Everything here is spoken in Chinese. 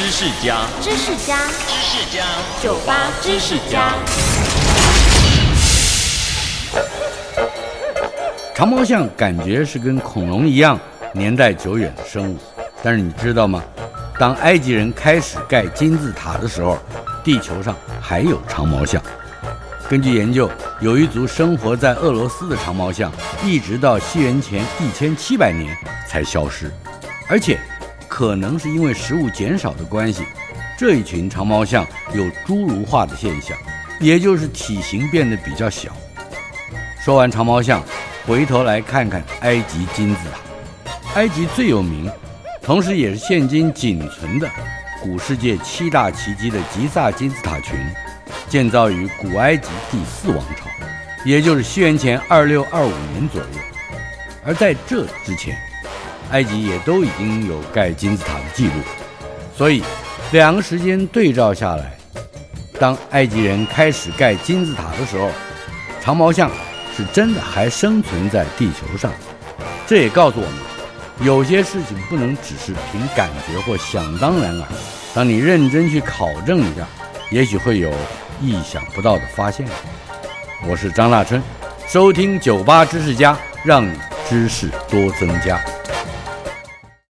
知识家，知识家，知识家，酒吧知识家。长毛象感觉是跟恐龙一样年代久远的生物，但是你知道吗？当埃及人开始盖金字塔的时候，地球上还有长毛象。根据研究，有一族生活在俄罗斯的长毛象，一直到西元前一千七百年才消失，而且可能是因为食物减少的关系，这一群长毛象有侏儒化的现象，也就是体型变得比较小。说完长毛象，回头来看看埃及金字塔。埃及最有名，同时也是现今仅存的古世界七大奇迹的吉萨金字塔群。建造于古埃及第四王朝，也就是西元前二六二五年左右。而在这之前，埃及也都已经有盖金字塔的记录。所以，两个时间对照下来，当埃及人开始盖金字塔的时候，长毛象是真的还生存在地球上。这也告诉我们，有些事情不能只是凭感觉或想当然耳。当你认真去考证一下，也许会有。意想不到的发现，我是张大春，收听酒吧知识家，让你知识多增加。